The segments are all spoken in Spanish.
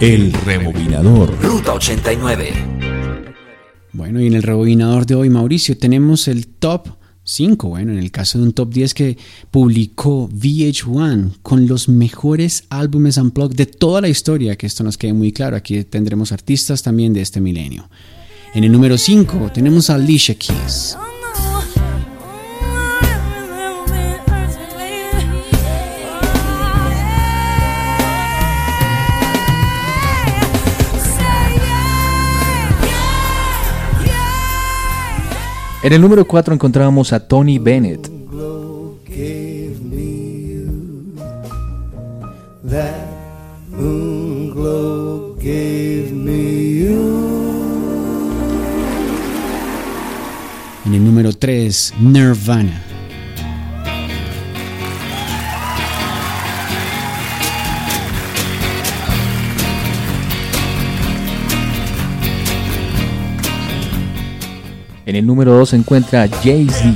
El rebobinador. Ruta 89. Bueno, y en el rebobinador de hoy, Mauricio, tenemos el top 5, bueno, en el caso de un top 10 que publicó VH1 con los mejores álbumes unplugged de toda la historia, que esto nos quede muy claro, aquí tendremos artistas también de este milenio. En el número 5 tenemos a Alicia Keys. En el número 4 encontrábamos a Tony Bennett. En el número 3, Nirvana. En el número 2 se encuentra Jay-Z.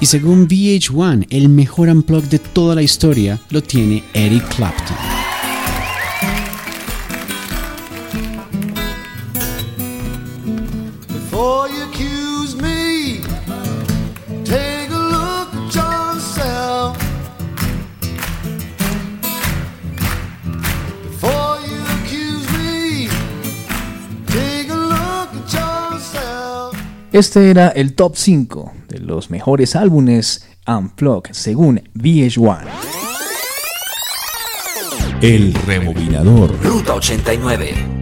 Y según VH1, el mejor unplug de toda la historia lo tiene Eric Clapton. Before you Este era el top 5 de los mejores álbumes Unplugged según VH1. El rebobinador. Ruta 89.